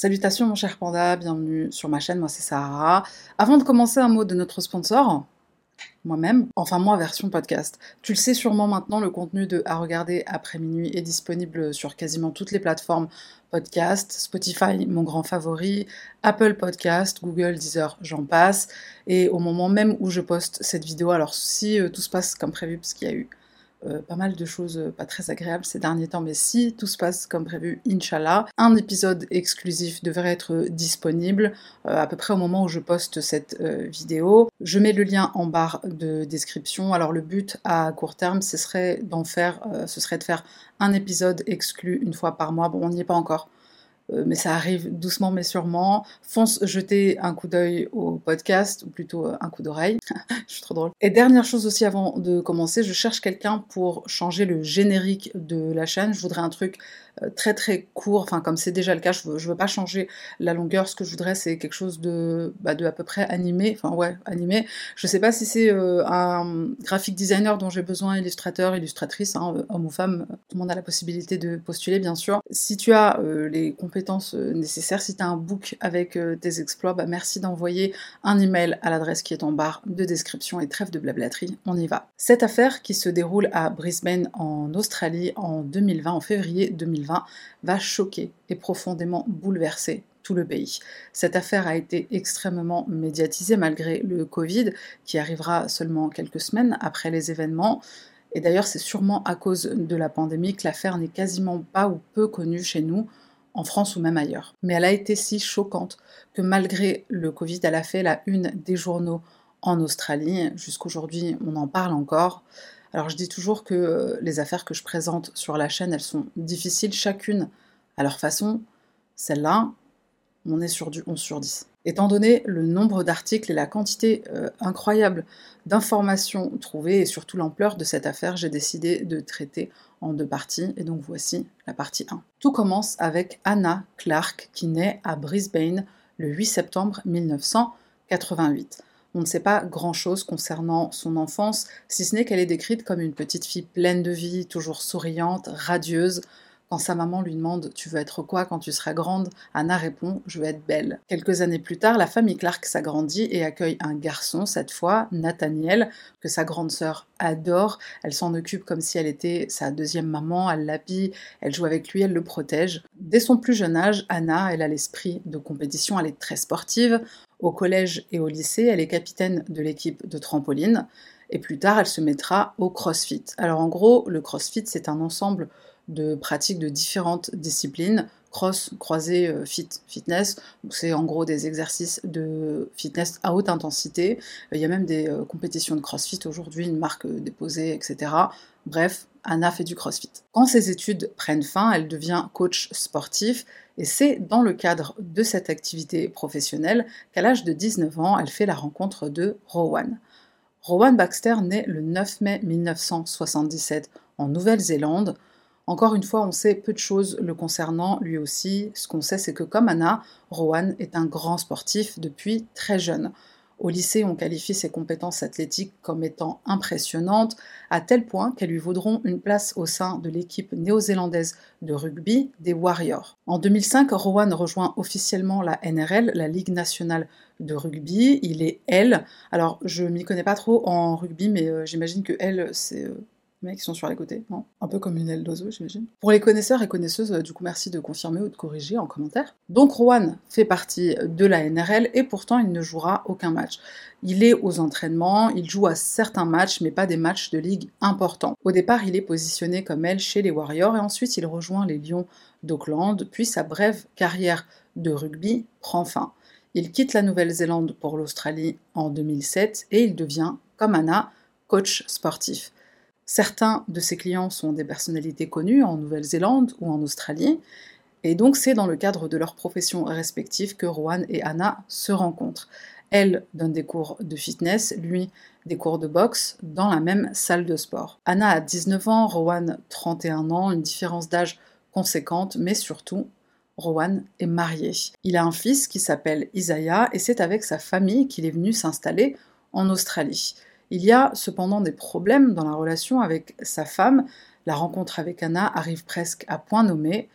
Salutations mon cher panda, bienvenue sur ma chaîne, moi c'est Sarah. Avant de commencer un mot de notre sponsor, moi-même, enfin moi version podcast. Tu le sais sûrement maintenant, le contenu de À regarder après minuit est disponible sur quasiment toutes les plateformes podcast, Spotify mon grand favori, Apple Podcast, Google, Deezer, j'en passe. Et au moment même où je poste cette vidéo, alors si euh, tout se passe comme prévu, parce qu'il y a eu euh, pas mal de choses euh, pas très agréables ces derniers temps, mais si tout se passe comme prévu, Inch'Allah, un épisode exclusif devrait être disponible euh, à peu près au moment où je poste cette vidéo. Je mets le lien en barre de description. Alors le but à court terme, ce serait d'en faire, ce serait de faire un épisode exclu une fois par mois. Bon, on n'y est pas encore. Euh, mais ça arrive doucement mais sûrement. Fonce jeter un coup d'œil au podcast, ou plutôt euh, un coup d'oreille. je suis trop drôle. Et dernière chose aussi avant de commencer, je cherche quelqu'un pour changer le générique de la chaîne. Je voudrais un truc très très court, enfin comme c'est déjà le cas, je veux, veux pas changer la longueur, ce que je voudrais c'est quelque chose de, bah, de à peu près animé, enfin ouais, animé. Je sais pas si c'est euh, un graphic designer dont j'ai besoin, illustrateur, illustratrice, hein, euh, homme ou femme, tout le monde a la possibilité de postuler bien sûr. Si tu as les compétences nécessaires, si tu as un book avec tes exploits, bah, merci d'envoyer un email à l'adresse qui est en barre de description et trêve de blablaterie, on y va. Cette affaire qui se déroule à Brisbane en Australie en 2020, en février 2020, va choquer et profondément bouleverser tout le pays. Cette affaire a été extrêmement médiatisée malgré le Covid, qui arrivera seulement quelques semaines après les événements. Et d'ailleurs, c'est sûrement à cause de la pandémie que l'affaire n'est quasiment pas ou peu connue chez nous, en France ou même ailleurs. Mais elle a été si choquante que malgré le Covid, elle a fait la une des journaux en Australie. Jusqu'aujourd'hui, on en parle encore. Alors je dis toujours que euh, les affaires que je présente sur la chaîne, elles sont difficiles chacune à leur façon. Celle-là, on est sur du 11 sur 10. Étant donné le nombre d'articles et la quantité euh, incroyable d'informations trouvées et surtout l'ampleur de cette affaire, j'ai décidé de traiter en deux parties et donc voici la partie 1. Tout commence avec Anna Clark qui naît à Brisbane le 8 septembre 1988 on ne sait pas grand-chose concernant son enfance, si ce n'est qu'elle est décrite comme une petite fille pleine de vie, toujours souriante, radieuse. Quand sa maman lui demande Tu veux être quoi quand tu seras grande? Anna répond Je veux être belle. Quelques années plus tard, la famille Clark s'agrandit et accueille un garçon, cette fois, Nathaniel, que sa grande sœur adore. Elle s'en occupe comme si elle était sa deuxième maman, elle l'habille, elle joue avec lui, elle le protège. Dès son plus jeune âge, Anna, elle a l'esprit de compétition, elle est très sportive. Au collège et au lycée, elle est capitaine de l'équipe de trampoline. Et plus tard, elle se mettra au crossfit. Alors en gros, le crossfit, c'est un ensemble de pratiques de différentes disciplines, cross, croisé, euh, fit, fitness. C'est en gros des exercices de fitness à haute intensité. Il y a même des euh, compétitions de crossfit aujourd'hui, une marque euh, déposée, etc. Bref, Anna fait du crossfit. Quand ses études prennent fin, elle devient coach sportif et c'est dans le cadre de cette activité professionnelle qu'à l'âge de 19 ans, elle fait la rencontre de Rowan. Rowan Baxter naît le 9 mai 1977 en Nouvelle-Zélande. Encore une fois, on sait peu de choses le concernant lui aussi. Ce qu'on sait, c'est que comme Anna, Rowan est un grand sportif depuis très jeune. Au lycée, on qualifie ses compétences athlétiques comme étant impressionnantes, à tel point qu'elles lui vaudront une place au sein de l'équipe néo-zélandaise de rugby des Warriors. En 2005, Rowan rejoint officiellement la NRL, la Ligue nationale de rugby. Il est L. Alors, je m'y connais pas trop en rugby, mais euh, j'imagine que L, c'est euh, mais qui sont sur les côtés, non Un peu comme une aile d'oiseau, j'imagine. Pour les connaisseurs et connaisseuses, euh, du coup, merci de confirmer ou de corriger en commentaire. Donc, Rowan fait partie de la NRL et pourtant, il ne jouera aucun match. Il est aux entraînements, il joue à certains matchs, mais pas des matchs de ligue importants. Au départ, il est positionné comme elle chez les Warriors et ensuite, il rejoint les Lions d'Auckland, puis sa brève carrière de rugby prend fin. Il quitte la Nouvelle-Zélande pour l'Australie en 2007 et il devient, comme Anna, coach sportif. Certains de ses clients sont des personnalités connues en Nouvelle-Zélande ou en Australie, et donc c'est dans le cadre de leurs professions respectives que Rowan et Anna se rencontrent. Elle donne des cours de fitness, lui des cours de boxe dans la même salle de sport. Anna a 19 ans, Rowan 31 ans, une différence d'âge conséquente, mais surtout, Rowan est marié. Il a un fils qui s'appelle Isaiah et c'est avec sa famille qu'il est venu s'installer en Australie. Il y a cependant des problèmes dans la relation avec sa femme. La rencontre avec Anna arrive presque à point nommé.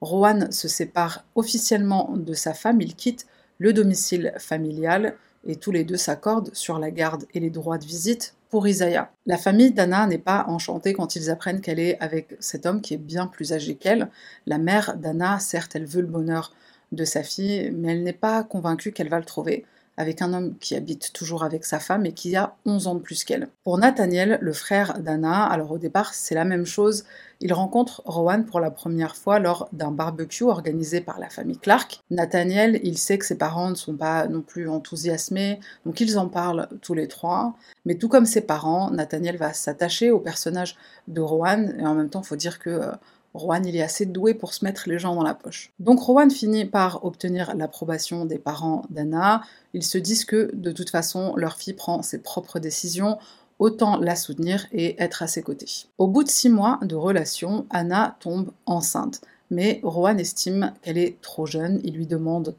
Rowan se sépare officiellement de sa femme, il quitte le domicile familial et tous les deux s'accordent sur la garde et les droits de visite pour Isaiah. La famille d'Anna n'est pas enchantée quand ils apprennent qu'elle est avec cet homme qui est bien plus âgé qu'elle. La mère d'Anna, certes, elle veut le bonheur de sa fille, mais elle n'est pas convaincue qu'elle va le trouver avec un homme qui habite toujours avec sa femme et qui a 11 ans de plus qu'elle. Pour Nathaniel, le frère d'Anna, alors au départ c'est la même chose, il rencontre Rowan pour la première fois lors d'un barbecue organisé par la famille Clark. Nathaniel, il sait que ses parents ne sont pas non plus enthousiasmés, donc ils en parlent tous les trois. Mais tout comme ses parents, Nathaniel va s'attacher au personnage de Rowan, et en même temps, il faut dire que euh, Rowan, il est assez doué pour se mettre les gens dans la poche. Donc Rowan finit par obtenir l'approbation des parents d'Anna. Ils se disent que de toute façon, leur fille prend ses propres décisions, autant la soutenir et être à ses côtés. Au bout de six mois de relation, Anna tombe enceinte. Mais Rowan estime qu'elle est trop jeune. Il lui demande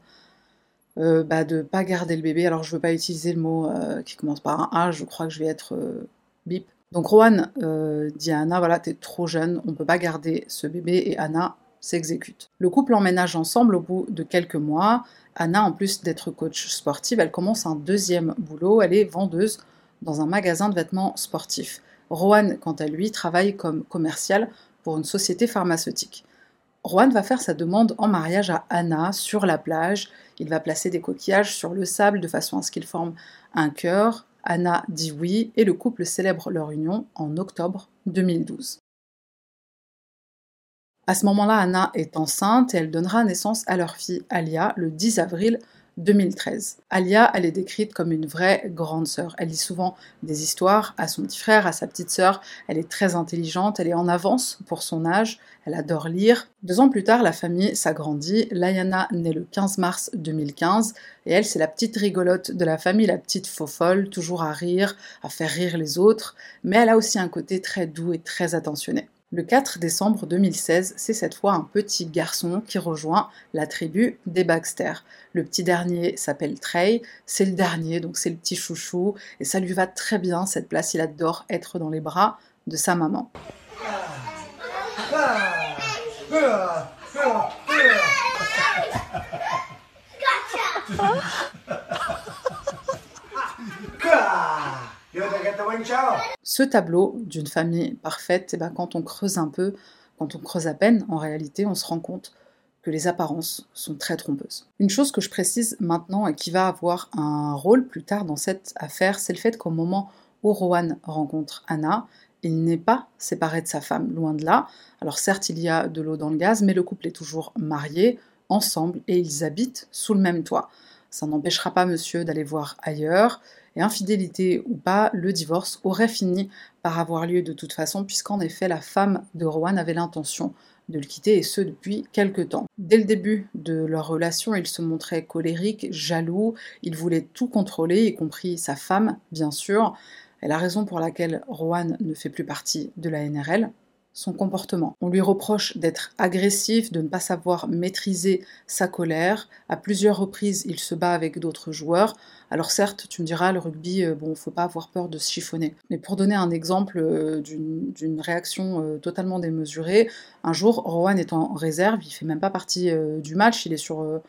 euh, bah, de ne pas garder le bébé. Alors je ne veux pas utiliser le mot euh, qui commence par un A, je crois que je vais être euh, bip. Donc Rowan euh, dit à Anna, voilà, t'es trop jeune, on peut pas garder ce bébé, et Anna s'exécute. Le couple emménage ensemble au bout de quelques mois. Anna, en plus d'être coach sportive, elle commence un deuxième boulot, elle est vendeuse dans un magasin de vêtements sportifs. Rowan, quant à lui, travaille comme commercial pour une société pharmaceutique. Rowan va faire sa demande en mariage à Anna sur la plage. Il va placer des coquillages sur le sable de façon à ce qu'ils forment un cœur. Anna dit oui et le couple célèbre leur union en octobre 2012. À ce moment-là, Anna est enceinte et elle donnera naissance à leur fille Alia le 10 avril 2013. Alia, elle est décrite comme une vraie grande sœur. Elle lit souvent des histoires à son petit frère, à sa petite sœur. Elle est très intelligente, elle est en avance pour son âge, elle adore lire. Deux ans plus tard, la famille s'agrandit. Layana naît le 15 mars 2015 et elle, c'est la petite rigolote de la famille, la petite faux folle, toujours à rire, à faire rire les autres, mais elle a aussi un côté très doux et très attentionné. Le 4 décembre 2016, c'est cette fois un petit garçon qui rejoint la tribu des Baxter. Le petit dernier s'appelle Trey, c'est le dernier, donc c'est le petit chouchou, et ça lui va très bien cette place, il adore être dans les bras de sa maman. Ce tableau d'une famille parfaite, eh ben, quand on creuse un peu, quand on creuse à peine, en réalité, on se rend compte que les apparences sont très trompeuses. Une chose que je précise maintenant et qui va avoir un rôle plus tard dans cette affaire, c'est le fait qu'au moment où Rowan rencontre Anna, il n'est pas séparé de sa femme, loin de là. Alors certes, il y a de l'eau dans le gaz, mais le couple est toujours marié, ensemble, et ils habitent sous le même toit. Ça n'empêchera pas monsieur d'aller voir ailleurs, et infidélité ou pas, le divorce aurait fini par avoir lieu de toute façon, puisqu'en effet la femme de Rowan avait l'intention de le quitter, et ce depuis quelque temps. Dès le début de leur relation, il se montrait colérique, jaloux, il voulait tout contrôler, y compris sa femme, bien sûr, et la raison pour laquelle Rowan ne fait plus partie de la NRL, son comportement. On lui reproche d'être agressif, de ne pas savoir maîtriser sa colère. À plusieurs reprises, il se bat avec d'autres joueurs. Alors certes, tu me diras, le rugby, euh, bon, faut pas avoir peur de se chiffonner. Mais pour donner un exemple euh, d'une réaction euh, totalement démesurée, un jour, Rowan est en réserve, il fait même pas partie du match, il est sur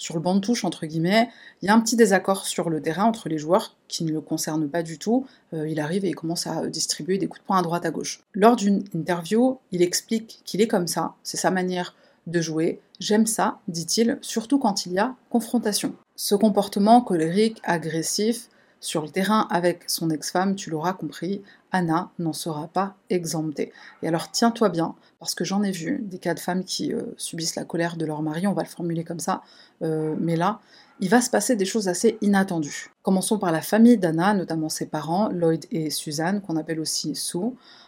sur le banc de touche, entre guillemets, il y a un petit désaccord sur le terrain entre les joueurs qui ne le concernent pas du tout. Euh, il arrive et il commence à distribuer des coups de poing à droite à gauche. Lors d'une interview, il explique qu'il est comme ça, c'est sa manière de jouer. J'aime ça, dit-il, surtout quand il y a confrontation. Ce comportement colérique, agressif, sur le terrain avec son ex-femme, tu l'auras compris, Anna n'en sera pas exemptée. Et alors tiens-toi bien, parce que j'en ai vu des cas de femmes qui euh, subissent la colère de leur mari, on va le formuler comme ça, euh, mais là, il va se passer des choses assez inattendues. Commençons par la famille d'Anna, notamment ses parents, Lloyd et Suzanne, qu'on appelle aussi Sue.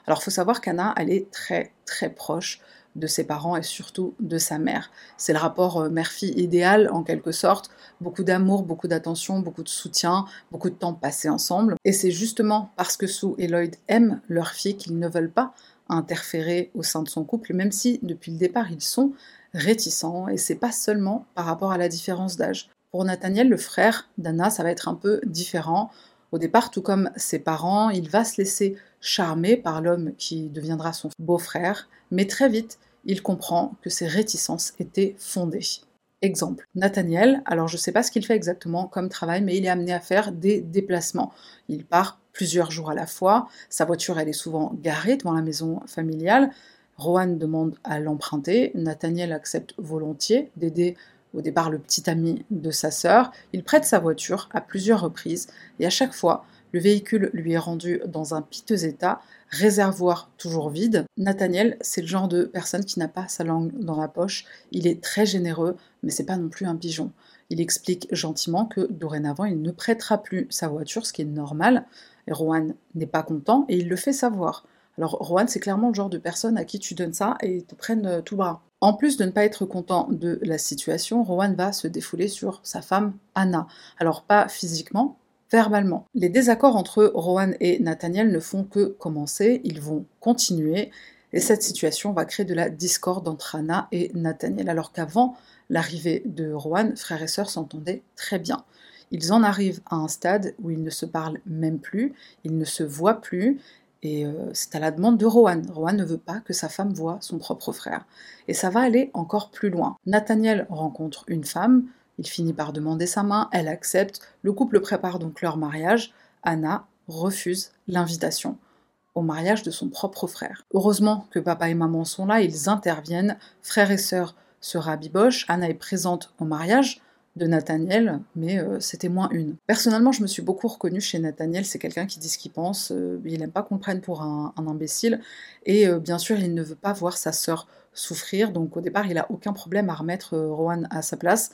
Alors il faut savoir qu'Anna, elle est très très proche de ses parents et surtout de sa mère. C'est le rapport euh, mère-fille idéal en quelque sorte, beaucoup d'amour, beaucoup d'attention, beaucoup de soutien, beaucoup de temps passé ensemble. Et c'est justement parce que Sue et Lloyd aiment leur fille qu'ils ne veulent pas interférer au sein de son couple, même si depuis le départ ils sont réticents, et c'est pas seulement par rapport à la différence d'âge. Pour Nathaniel, le frère d'Anna, ça va être un peu différent. Au départ, tout comme ses parents, il va se laisser charmer par l'homme qui deviendra son beau-frère, mais très vite, il comprend que ses réticences étaient fondées. Exemple, Nathaniel, alors je ne sais pas ce qu'il fait exactement comme travail, mais il est amené à faire des déplacements. Il part plusieurs jours à la fois, sa voiture elle est souvent garée devant la maison familiale, Rohan demande à l'emprunter, Nathaniel accepte volontiers d'aider au départ le petit ami de sa sœur, il prête sa voiture à plusieurs reprises et à chaque fois le véhicule lui est rendu dans un piteux état, réservoir toujours vide. Nathaniel, c'est le genre de personne qui n'a pas sa langue dans la poche. Il est très généreux, mais c'est pas non plus un pigeon. Il explique gentiment que dorénavant, il ne prêtera plus sa voiture, ce qui est normal. Et Rowan n'est pas content et il le fait savoir. Alors Rowan, c'est clairement le genre de personne à qui tu donnes ça et te prennent euh, tout bras. En plus de ne pas être content de la situation, Rowan va se défouler sur sa femme Anna. Alors pas physiquement, verbalement. Les désaccords entre Rohan et Nathaniel ne font que commencer, ils vont continuer, et cette situation va créer de la discorde entre Anna et Nathaniel, alors qu'avant l'arrivée de Rohan, frères et sœurs s'entendaient très bien. Ils en arrivent à un stade où ils ne se parlent même plus, ils ne se voient plus, et euh, c'est à la demande de Rohan. Rohan ne veut pas que sa femme voie son propre frère. Et ça va aller encore plus loin. Nathaniel rencontre une femme, il finit par demander sa main, elle accepte, le couple prépare donc leur mariage, Anna refuse l'invitation au mariage de son propre frère. Heureusement que papa et maman sont là, ils interviennent, frère et sœur se rabibochent, Anna est présente au mariage de Nathaniel, mais euh, c'était moins une. Personnellement, je me suis beaucoup reconnue chez Nathaniel, c'est quelqu'un qui dit ce qu'il pense, euh, il n'aime pas qu'on le prenne pour un, imbécile, et euh, bien sûr, il ne veut pas voir sa sœur souffrir, donc au départ, il a aucun problème à remettre Rowan à sa place,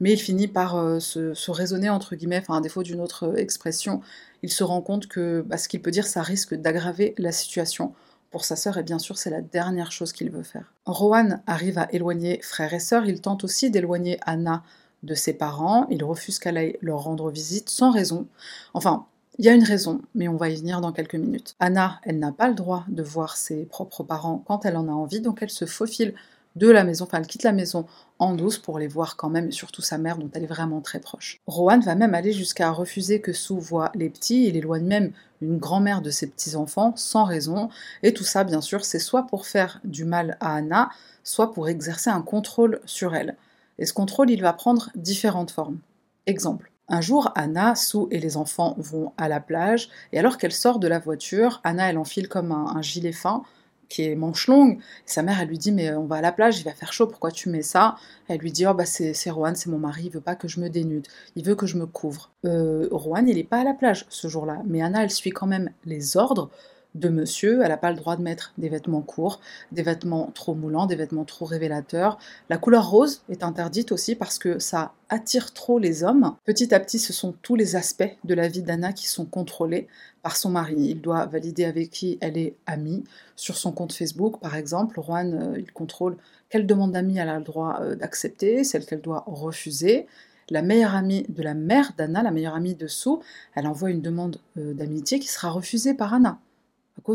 mais il finit par se, raisonner, entre guillemets, enfin, à défaut d'une autre expression, il se rend compte que bah, ce qu'il peut dire, ça risque d'aggraver la situation pour sa sœur, et bien sûr, c'est la dernière chose qu'il veut faire. Rowan arrive à éloigner frère et sœur, il tente aussi d'éloigner Anna de ses parents, il refuse qu'elle aille leur rendre visite sans raison. Enfin, il y a une raison, mais on va y venir dans quelques minutes. Anna, elle n'a pas le droit de voir ses propres parents quand elle en a envie, donc elle se faufile de la maison, enfin elle quitte la maison en douce pour les voir quand même, surtout sa mère dont elle est vraiment très proche. Rohan va même aller jusqu'à refuser que Sue voit les petits, il éloigne même une grand-mère de ses petits-enfants sans raison, et tout ça bien sûr c'est soit pour faire du mal à Anna, soit pour exercer un contrôle sur elle. Et ce contrôle il va prendre différentes formes. Exemple. Un jour, Anna, Sue et les enfants vont à la plage, et alors qu'elle sort de la voiture, Anna elle enfile comme un gilet fin, qui est manche longue. sa mère, elle lui dit, mais on va à la plage, il va faire chaud, pourquoi tu mets ça? Elle lui dit, oh bah c'est Rohan, c'est mon mari, il veut pas que je me dénude, il veut que je me couvre. Euh, Rohan, il est pas à la plage ce jour-là, mais Anna, elle suit quand même les ordres de monsieur, elle n'a pas le droit de mettre des vêtements courts, des vêtements trop moulants, des vêtements trop révélateurs. La couleur rose est interdite aussi parce que ça attire trop les hommes. Petit à petit, ce sont tous les aspects de la vie d'Anna qui sont contrôlés par son mari. Il doit valider avec qui elle est amie. Sur son compte Facebook, par exemple, Juan, euh, il contrôle quelle demande d'amis elle a le droit euh, d'accepter, celle qu'elle doit refuser. La meilleure amie de la mère d'Anna, la meilleure amie de Sue, elle envoie une demande euh, d'amitié qui sera refusée par Anna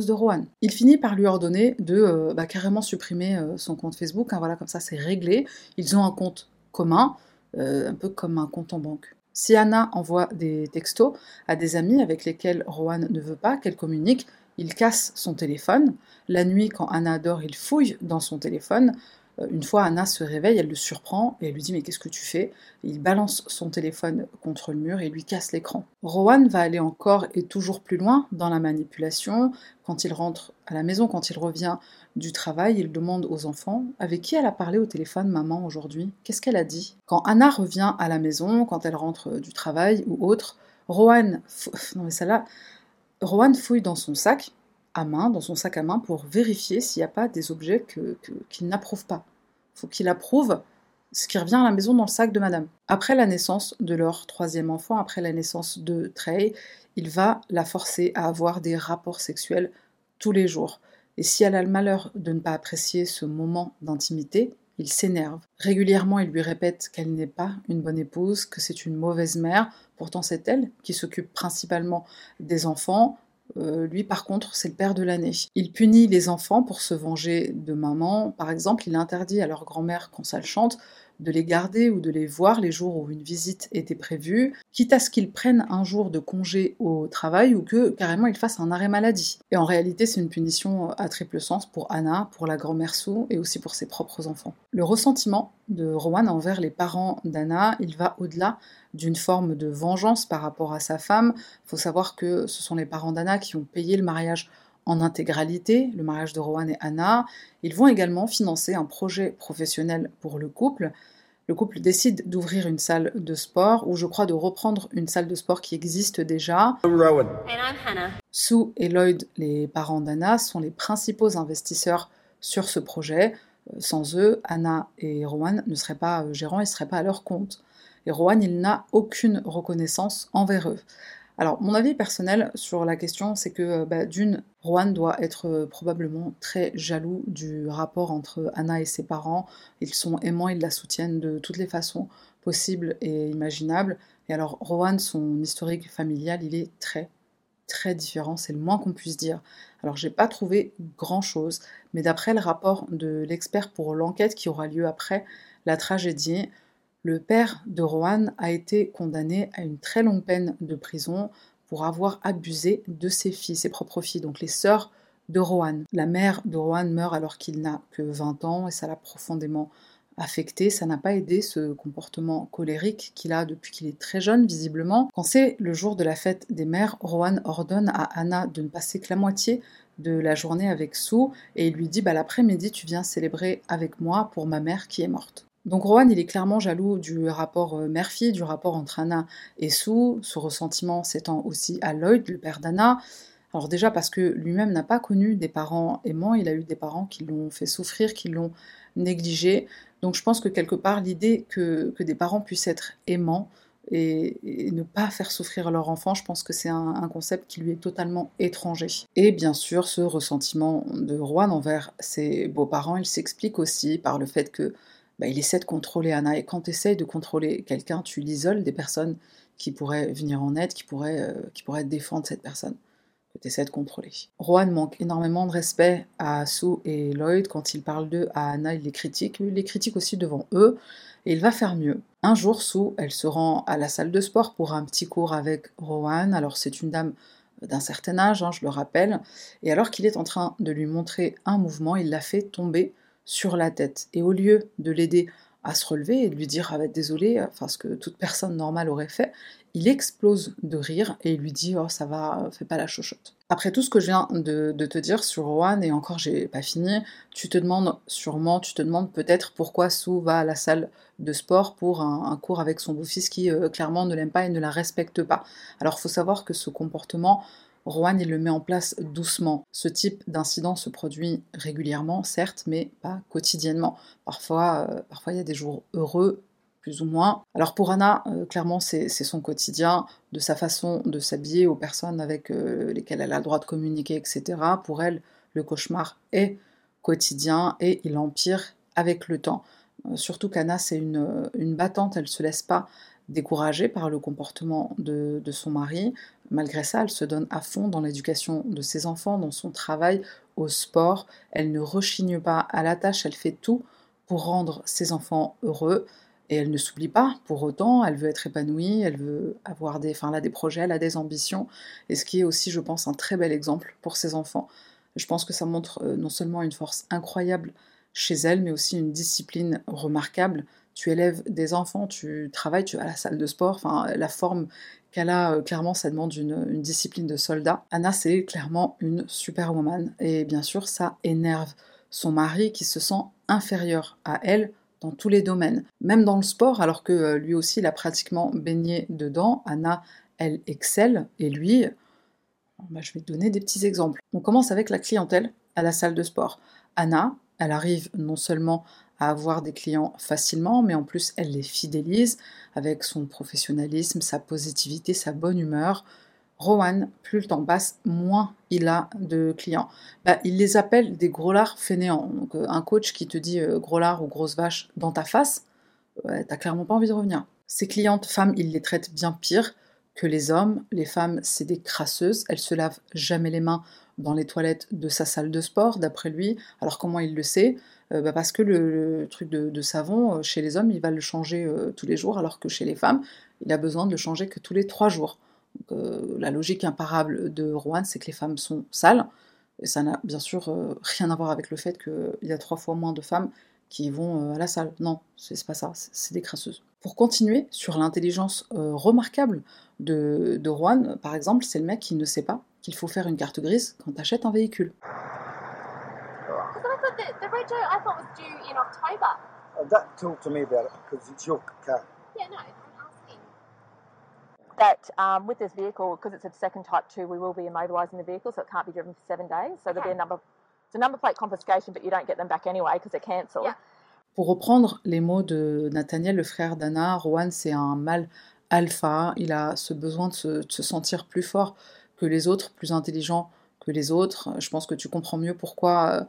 de Rohan. Il finit par lui ordonner de euh, bah, carrément supprimer euh, son compte Facebook. Hein, voilà, comme ça, c'est réglé. Ils ont un compte commun, euh, un peu comme un compte en banque. Si Anna envoie des textos à des amis avec lesquels Rohan ne veut pas qu'elle communique, il casse son téléphone. La nuit, quand Anna dort, il fouille dans son téléphone. Euh, une fois, Anna se réveille, elle le surprend et elle lui dit Mais qu'est-ce que tu fais? Il balance son téléphone contre le mur et lui casse l'écran. Rowan va aller encore et toujours plus loin dans la manipulation. Quand il rentre à la maison, quand il revient du travail, il demande aux enfants Avec qui elle a parlé au téléphone, maman, aujourd'hui? Qu'est-ce qu'elle a dit? Quand Anna revient à la maison, quand elle rentre du travail ou autre, Rowan, non mais celle-là, Rowan fouille dans son sac à main, dans son sac à main, pour vérifier s'il n'y a pas des objets qu'il n'approuve pas. Il faut qu'il approuve ce qui revient à la maison dans le sac de madame. Après la naissance de leur troisième enfant, après la naissance de Trey, il va la forcer à avoir des rapports sexuels tous les jours. Et si elle a le malheur de ne pas apprécier ce moment d'intimité, il s'énerve. Régulièrement, il lui répète qu'elle n'est pas une bonne épouse, que c'est une mauvaise mère. Pourtant, c'est elle qui s'occupe principalement des enfants, euh, lui, par contre, c'est le père de l'année. Il punit les enfants pour se venger de maman. Par exemple, il interdit à leur grand-mère, quand ça chante, de les garder ou de les voir les jours où une visite était prévue, quitte à ce qu'ils prennent un jour de congé au travail ou que carrément ils fassent un arrêt maladie. Et en réalité, c'est une punition à triple sens pour Anna, pour la grand-mère Sue et aussi pour ses propres enfants. Le ressentiment de Rowan envers les parents d'Anna, il va au-delà d'une forme de vengeance par rapport à sa femme. Il faut savoir que ce sont les parents d'Anna qui ont payé le mariage en intégralité, le mariage de Rowan et Anna. Ils vont également financer un projet professionnel pour le couple. Le couple décide d'ouvrir une salle de sport, ou je crois de reprendre une salle de sport qui existe déjà. Sue et Lloyd, les parents d'Anna, sont les principaux investisseurs sur ce projet. Euh, sans eux, Anna et Rowan ne seraient pas euh, gérants, ils ne seraient pas à leur compte. Et Rowan, il n'a aucune reconnaissance envers eux. Alors, mon avis personnel sur la question, c'est que euh, bah, d'une, Rowan doit être euh, probablement très jaloux du rapport entre Anna et ses parents. Ils sont aimants, ils la soutiennent de toutes les façons possibles et imaginables. Et alors, Rowan, son historique familial, il est très, très différent, c'est le moins qu'on puisse dire. Alors, j'ai pas trouvé grand chose, mais d'après le rapport de l'expert pour l'enquête qui aura lieu après la tragédie, le père de Rohan a été condamné à une très longue peine de prison pour avoir abusé de ses filles, ses propres filles, donc les sœurs de Rohan. La mère de Rohan meurt alors qu'il n'a que 20 ans et ça l'a profondément affecté. Ça n'a pas aidé ce comportement colérique qu'il a depuis qu'il est très jeune, visiblement. Quand c'est le jour de la fête des mères, Rohan ordonne à Anna de ne passer que la moitié de la journée avec Sue et il lui dit bah, l'après-midi tu viens célébrer avec moi pour ma mère qui est morte. Donc Rowan, il est clairement jaloux du rapport euh, mère-fille, du rapport entre Anna et Sue, ce ressentiment s'étend aussi à Lloyd, le père d'Anna. Alors déjà parce que lui-même n'a pas connu des parents aimants, il a eu des parents qui l'ont fait souffrir, qui l'ont négligé. Donc je pense que quelque part l'idée que, des parents puissent être aimants et, ne pas faire souffrir leur enfant, je pense que c'est un, concept qui lui est totalement étranger. Et bien sûr, ce ressentiment de Rowan envers ses beaux-parents, il s'explique aussi par le fait que bah, il essaie de contrôler Anna. Et quand tu essayes de contrôler quelqu'un, tu l'isoles des personnes qui pourraient venir en aide, qui pourraient, euh, défendre cette personne que tu essaies de contrôler. Rowan manque énormément de respect à Sue et Lloyd. Quand il parle d'eux à Anna, il les critique. Il les critique aussi devant eux. Et il va faire mieux. Un jour, Sue, elle se rend à la salle de sport pour un petit cours avec Rowan. Alors, c'est une dame d'un certain âge, hein, je le rappelle. Et alors qu'il est en train de lui montrer un mouvement, il la fait tomber sur la tête. Et au lieu de l'aider à se relever et de lui dire ah bah, désolé, enfin ce que toute personne normale aurait fait, il explose de rire et lui dit oh ça va, fais pas la chochotte. Après tout ce que je viens de, te dire sur Rowan et encore j'ai pas fini, tu te demandes sûrement, tu te demandes peut-être pourquoi Sue va à la salle de sport pour un, cours avec son beau-fils qui euh, clairement ne l'aime pas et ne la respecte pas. Alors faut savoir que ce comportement Rowan, il le met en place doucement. Ce type d'incident se produit régulièrement, certes, mais pas quotidiennement. Parfois, euh, parfois il y a des jours heureux, plus ou moins. Alors pour Anna, euh, clairement, c'est son quotidien, de sa façon de s'habiller aux personnes avec euh, lesquelles elle a le droit de communiquer, etc. Pour elle, le cauchemar est quotidien et il empire avec le temps. surtout qu'Anna, c'est une, une battante, elle se laisse pas découragée par le comportement de, son mari. Malgré ça, elle se donne à fond dans l'éducation de ses enfants, dans son travail, au sport. Elle ne rechigne pas à la tâche, elle fait tout pour rendre ses enfants heureux. Et elle ne s'oublie pas, pour autant, elle veut être épanouie, elle veut avoir des, enfin, a des projets, elle a des ambitions, et ce qui est aussi, je pense, un très bel exemple pour ses enfants. Je pense que ça montre euh, non seulement une force incroyable chez elle, mais aussi une discipline remarquable tu élèves des enfants, tu travailles, tu vas à la salle de sport, enfin la forme qu'elle a, euh, clairement, ça demande une, discipline de soldat. Anna, c'est clairement une superwoman, et bien sûr, ça énerve son mari qui se sent inférieur à elle dans tous les domaines, même dans le sport, alors que euh, lui aussi, il a pratiquement baigné dedans. Anna, elle excelle, et lui, bah, je vais te donner des petits exemples. On commence avec la clientèle à la salle de sport. Anna, elle arrive non seulement à avoir des clients facilement, mais en plus elle les fidélise avec son professionnalisme, sa positivité, sa bonne humeur. Rowan, plus le temps passe, moins il a de clients. Bah, il les appelle des gros lards fainéants. Donc euh, un coach qui te dit euh, gros lard ou grosse vache dans ta face, t'as clairement pas envie de revenir. Ses clientes femmes, il les traite bien pire que les hommes. Les femmes, c'est des crasseuses, elles se lavent jamais les mains dans les toilettes de sa salle de sport, d'après lui. Alors comment il le sait? Bah, parce que le, truc de, savon, chez les hommes, il va le changer tous les jours, alors que chez les femmes, il a besoin de le changer que tous les trois jours. la logique imparable de Rouen, c'est que les femmes sont sales, et ça n'a bien sûr rien à voir avec le fait qu'il y a trois fois moins de femmes qui vont à la salle. Non, c'est pas ça, c'est des crasseuses. Pour continuer sur l'intelligence remarquable de, de par exemple, c'est le mec qui ne sait pas qu'il faut faire une carte grise quand tu achètes un véhicule. That um, with this vehicle, because it's a second type 2, we will be immobilising the vehicle, so it can't be driven for seven days. So there'll be a number, it's a number plate confiscation, but you don't get them back anyway because they're cancelled. Yeah. Pour reprendre les mots de Nathaniel, le frère d'Anna, Rowan, c'est un mâle alpha. Il a ce besoin de se, de se, sentir plus fort que les autres, plus intelligent que les autres. Je pense que tu comprends mieux pourquoi euh,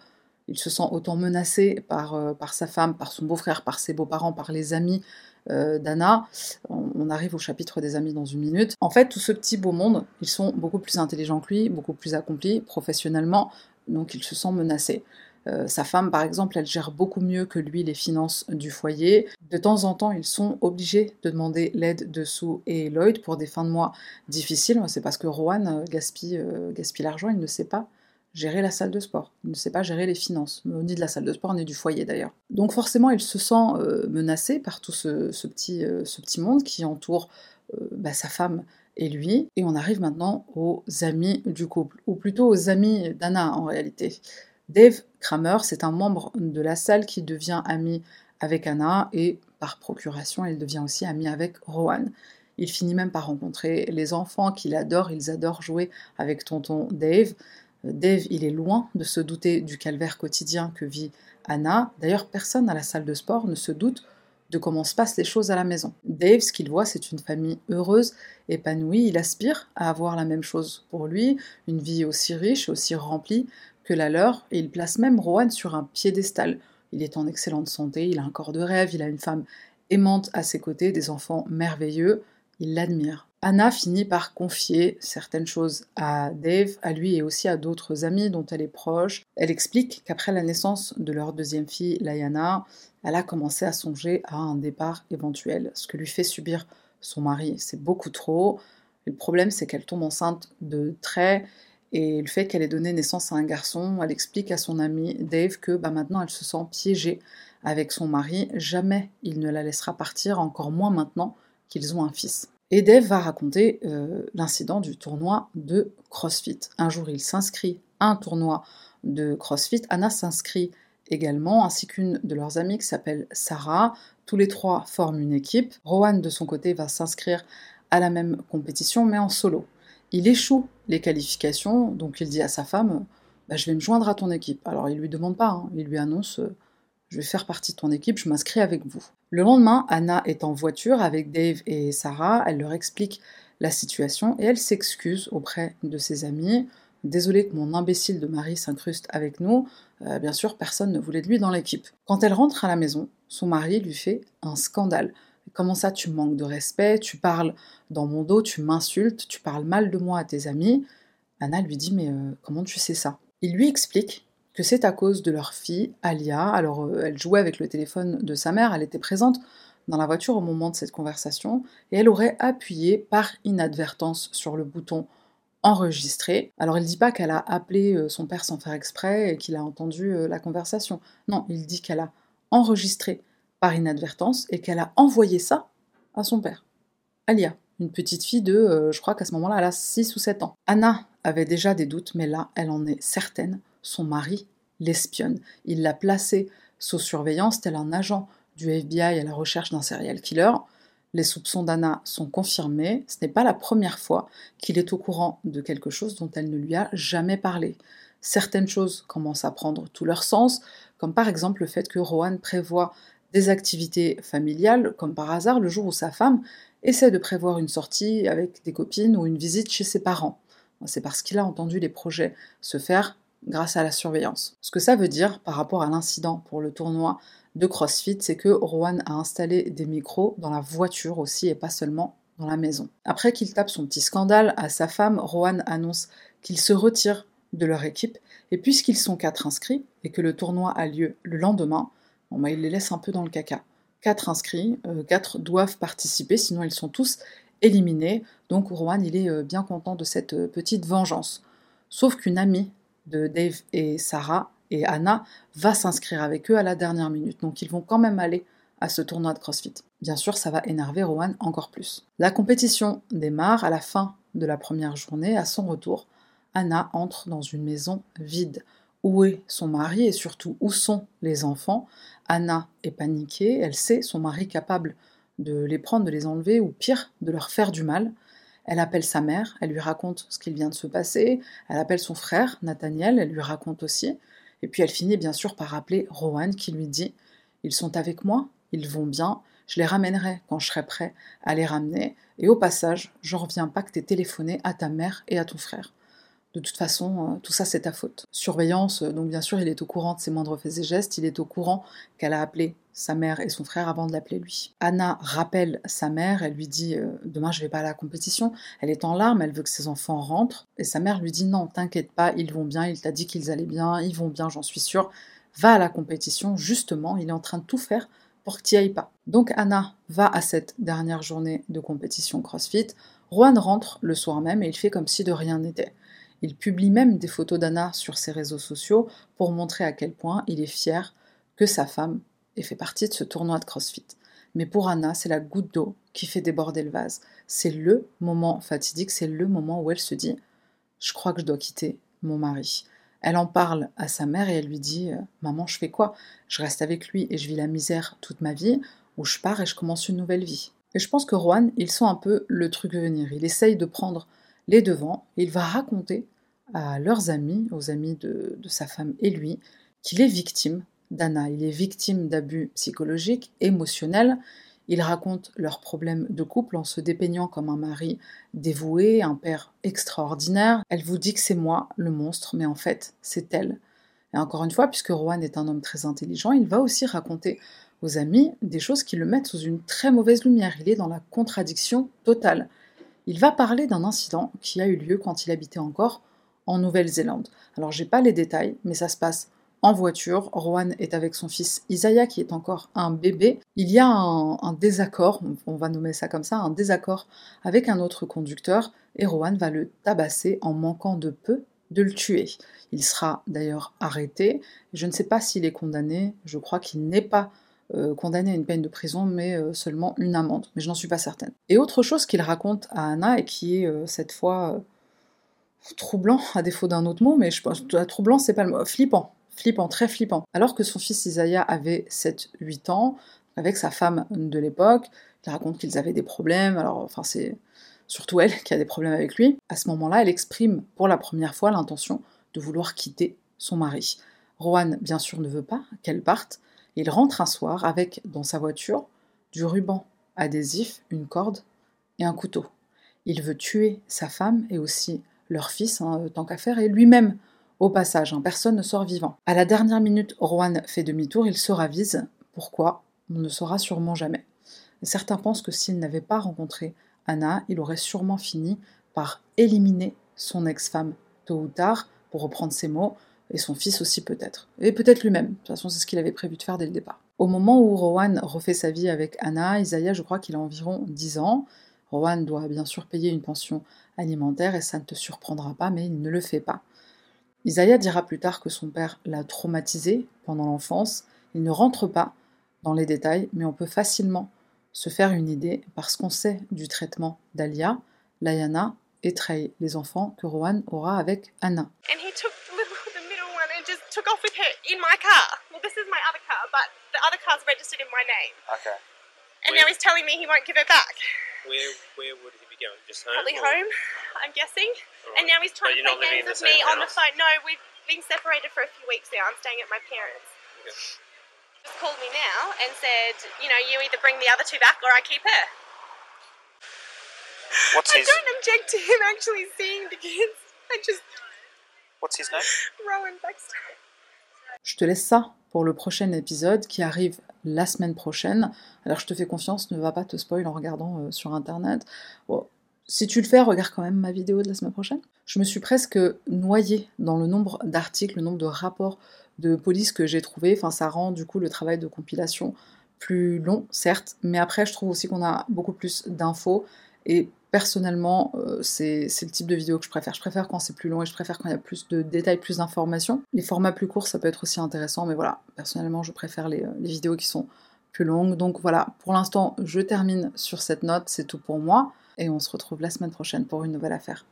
il se sent autant menacé par, euh, par sa femme, par son beau-frère, par ses beaux-parents, par les amis euh, d'Anna. On, arrive au chapitre des amis dans une minute. En fait, tout ce petit beau monde, ils sont beaucoup plus intelligents que lui, beaucoup plus accomplis professionnellement, donc il se sent menacé. Euh, sa femme, par exemple, elle gère beaucoup mieux que lui les finances du foyer. De temps en temps, ils sont obligés de demander l'aide de Sue et Lloyd pour des fins de mois difficiles. C'est parce que Rowan gaspille, gaspille l'argent, il ne sait pas gérer la salle de sport, il ne sait pas gérer les finances, ni de la salle de sport, ni du foyer d'ailleurs. Donc forcément, il se sent menacé par tout ce, petit, ce, petit, monde qui entoure bah, sa femme et lui. Et on arrive maintenant aux amis du couple, ou plutôt aux amis d'Anna en réalité. Dave Kramer, c'est un membre de la salle qui devient ami avec Anna et par procuration, il devient aussi ami avec Rowan. Il finit même par rencontrer les enfants qu'il adore, ils adorent jouer avec tonton Dave. Dave, il est loin de se douter du calvaire quotidien que vit Anna. D'ailleurs, personne à la salle de sport ne se doute de comment se passent les choses à la maison. Dave, ce qu'il voit, c'est une famille heureuse, épanouie. Il aspire à avoir la même chose pour lui, une vie aussi riche, aussi remplie que la leur, et il place même Rowan sur un piédestal. Il est en excellente santé, il a un corps de rêve, il a une femme aimante à ses côtés, des enfants merveilleux, il l'admire. Anna finit par confier certaines choses à Dave, à lui et aussi à d'autres amis dont elle est proche. Elle explique qu'après la naissance de leur deuxième fille, Layana, elle a commencé à songer à un départ éventuel. Ce que lui fait subir son mari, c'est beaucoup trop. Le problème, c'est qu'elle tombe enceinte de très et le fait qu'elle ait donné naissance à un garçon, elle explique à son ami Dave que bah, maintenant elle se sent piégée avec son mari. Jamais il ne la laissera partir, encore moins maintenant qu'ils ont un fils. Et Dave va raconter euh, l'incident du tournoi de CrossFit. Un jour, il s'inscrit à un tournoi de CrossFit. Anna s'inscrit également, ainsi qu'une de leurs amies qui s'appelle Sarah. Tous les trois forment une équipe. Rowan, de son côté, va s'inscrire à la même compétition, mais en solo. Il échoue les qualifications, donc il dit à sa femme bah, Je vais me joindre à ton équipe. Alors il lui demande pas, hein. il lui annonce Je vais faire partie de ton équipe, je m'inscris avec vous. Le lendemain, Anna est en voiture avec Dave et Sarah, elle leur explique la situation et elle s'excuse auprès de ses amis. Désolée que mon imbécile de mari s'incruste avec nous, euh, bien sûr personne ne voulait de lui dans l'équipe. Quand elle rentre à la maison, son mari lui fait un scandale. Comment ça, tu manques de respect, tu parles dans mon dos, tu m'insultes, tu parles mal de moi à tes amis Anna lui dit Mais euh, comment tu sais ça? Il lui explique que c'est à cause de leur fille, Alia. Alors, euh, elle jouait avec le téléphone de sa mère, elle était présente dans la voiture au moment de cette conversation, et elle aurait appuyé par inadvertance sur le bouton enregistrer. Alors il dit pas qu'elle a appelé euh, son père sans faire exprès et qu'il a entendu la conversation. Non, il dit qu'elle a enregistré par inadvertance et qu'elle a envoyé ça à son père. Alia, une petite fille de, euh, je crois qu'à ce moment-là, elle a 6 ou 7 ans. Anna avait déjà des doutes, mais là, elle en est certaine. Son mari l'espionne. Il l'a placée sous surveillance, tel un agent du FBI à la recherche d'un serial killer. Les soupçons d'Anna sont confirmés. Ce n'est pas la première fois qu'il est au courant de quelque chose dont elle ne lui a jamais parlé. Certaines choses commencent à prendre tout leur sens, comme par exemple le fait que Rohan prévoit des activités familiales, comme par hasard le jour où sa femme essaie de prévoir une sortie avec des copines ou une visite chez ses parents. C'est parce qu'il a entendu les projets se faire grâce à la surveillance. Ce que ça veut dire par rapport à l'incident pour le tournoi de CrossFit, c'est que Rowan a installé des micros dans la voiture aussi et pas seulement dans la maison. Après qu'il tape son petit scandale à sa femme, Rowan annonce qu'il se retire de leur équipe, et puisqu'ils sont quatre inscrits, et que le tournoi a lieu le lendemain, bon bah, il les laisse un peu dans le caca. Quatre inscrits, euh, quatre doivent participer, sinon ils sont tous éliminés, donc Rowan il est euh, bien content de cette euh, petite vengeance. Sauf qu'une amie de Dave et Sarah et Anna va s'inscrire avec eux à la dernière minute, donc ils vont quand même aller à ce tournoi de CrossFit. Bien sûr, ça va énerver Rowan encore plus. La compétition démarre à la fin de la première journée. À son retour, Anna entre dans une maison vide. Où est son mari et surtout où sont les enfants? Anna est paniquée, elle sait son mari capable de les prendre, de les enlever ou pire, de leur faire du mal. Elle appelle sa mère, elle lui raconte ce qu'il vient de se passer, elle appelle son frère, Nathaniel, elle lui raconte aussi. Et puis elle finit bien sûr par appeler Rowan qui lui dit Ils sont avec moi, ils vont bien, je les ramènerai quand je serai prêt à les ramener, et au passage, je reviens pas que t'aies téléphoné à ta mère et à ton frère. De toute façon, euh, tout ça c'est ta faute. Surveillance, euh, donc bien sûr, il est au courant de ses moindres faits et gestes, il est au courant qu'elle a appelé sa mère et son frère avant de l'appeler lui. Anna rappelle sa mère, elle lui dit euh, Demain je vais pas à la compétition. Elle est en larmes, elle veut que ses enfants rentrent. Et sa mère lui dit Non, t'inquiète pas, ils vont bien, il t'a dit qu'ils allaient bien, ils vont bien, j'en suis sûre. Va à la compétition, justement, il est en train de tout faire pour que tu ailles pas. Donc Anna va à cette dernière journée de compétition CrossFit. Juan rentre le soir même et il fait comme si de rien n'était. Il publie même des photos d'Anna sur ses réseaux sociaux pour montrer à quel point il est fier que sa femme ait fait partie de ce tournoi de CrossFit. Mais pour Anna, c'est la goutte d'eau qui fait déborder le vase. C'est le moment fatidique, c'est le moment où elle se dit Je crois que je dois quitter mon mari. Elle en parle à sa mère et elle lui dit Maman, je fais quoi? Je reste avec lui et je vis la misère toute ma vie, ou je pars et je commence une nouvelle vie. Et je pense que Juan, il sent un peu le truc venir. Il essaye de prendre les devants et il va raconter à leurs amis, aux amis de, sa femme et lui, qu'il est victime d'Anna. Il est victime d'abus psychologiques, émotionnels, ils racontent leurs problèmes de couple en se dépeignant comme un mari dévoué, un père extraordinaire. Elle vous dit que c'est moi, le monstre, mais en fait, c'est elle. Et encore une fois, puisque Rowan est un homme très intelligent, il va aussi raconter aux amis des choses qui le mettent sous une très mauvaise lumière. Il est dans la contradiction totale. Il va parler d'un incident qui a eu lieu quand il habitait encore en Nouvelle-Zélande. Alors j'ai pas les détails, mais ça se passe en voiture. Rowan est avec son fils Isaiah, qui est encore un bébé. Il y a un, désaccord, on va nommer ça comme ça, un désaccord avec un autre conducteur, et Rowan va le tabasser en manquant de peu de le tuer. Il sera d'ailleurs arrêté. Je ne sais pas s'il est condamné. Je crois qu'il n'est pas euh, condamné à une peine de prison, mais euh, seulement une amende. Mais je n'en suis pas certaine. Et autre chose qu'il raconte à Anna, et qui est euh, cette fois troublant, à défaut d'un autre mot, mais je pense troublant, c'est pas le mot, flippant flippant, très flippant. Alors que son fils Isaiah avait 7-8 ans, avec sa femme de l'époque, il raconte qu'ils avaient des problèmes, alors enfin c'est surtout elle qui a des problèmes avec lui. À ce moment-là, elle exprime pour la première fois l'intention de vouloir quitter son mari. Rowan, bien sûr, ne veut pas qu'elle parte. Il rentre un soir avec, dans sa voiture, du ruban adhésif, une corde et un couteau. Il veut tuer sa femme et aussi leur fils, hein, tant qu'à faire, et lui-même au passage, hein, personne ne sort vivant. À la dernière minute, Rowan fait demi-tour, il se ravise. Pourquoi? On ne saura sûrement jamais. certains pensent que s'il n'avait pas rencontré Anna, il aurait sûrement fini par éliminer son ex-femme, tôt ou tard, pour reprendre ses mots, et son fils aussi peut-être. Et peut-être lui-même. De toute façon, c'est ce qu'il avait prévu de faire dès le départ. Au moment où Rowan refait sa vie avec Anna, Isaiah, je crois qu'il a environ 10 ans. Rowan doit bien sûr payer une pension alimentaire et ça ne te surprendra pas, mais il ne le fait pas. Isaiah dira plus tard que son père l'a traumatisé pendant l'enfance. Il ne rentre pas dans les détails, mais on peut facilement se faire une idée parce qu'on sait du traitement d'Alia, Layana et Trey, les enfants que Rowan aura avec Anna. And he took the, the middle one and just took off with her in my car. Well, this is my other car, but the other car's registered in my name. Okay. And now he's telling me he won't give it back. Where, where would he be going? Just home? Probably or? home, I'm guessing. Right. And now he's trying to play games with me house? on the phone. No, we've been separated for a few weeks now. I'm staying at my parents. Okay. Just called me now and said, you know, you either bring the other two back or I keep her. What's I his... don't object to him actually seeing the kids. I just... What's his name? Rowan Baxter. Je te laisse ça pour le prochain épisode qui arrive la semaine prochaine. Alors je te fais confiance, ne va pas te spoil en regardant euh, sur internet. Si tu le fais, regarde quand même ma vidéo de la semaine prochaine. Je me suis presque noyée dans le nombre d'articles, le nombre de rapports de police que j'ai trouvé. Enfin, ça rend du coup le travail de compilation plus long, certes, mais après, je trouve aussi qu'on a beaucoup plus d'infos. Et personnellement, euh, c'est le type de vidéo que je préfère. Je préfère quand c'est plus long et je préfère quand il y a plus de détails, plus d'informations. Les formats plus courts, ça peut être aussi intéressant, mais voilà, personnellement, je préfère les, vidéos qui sont plus longues. Donc voilà, pour l'instant, je termine sur cette note, c'est tout pour moi. Et on se retrouve la semaine prochaine pour une nouvelle affaire.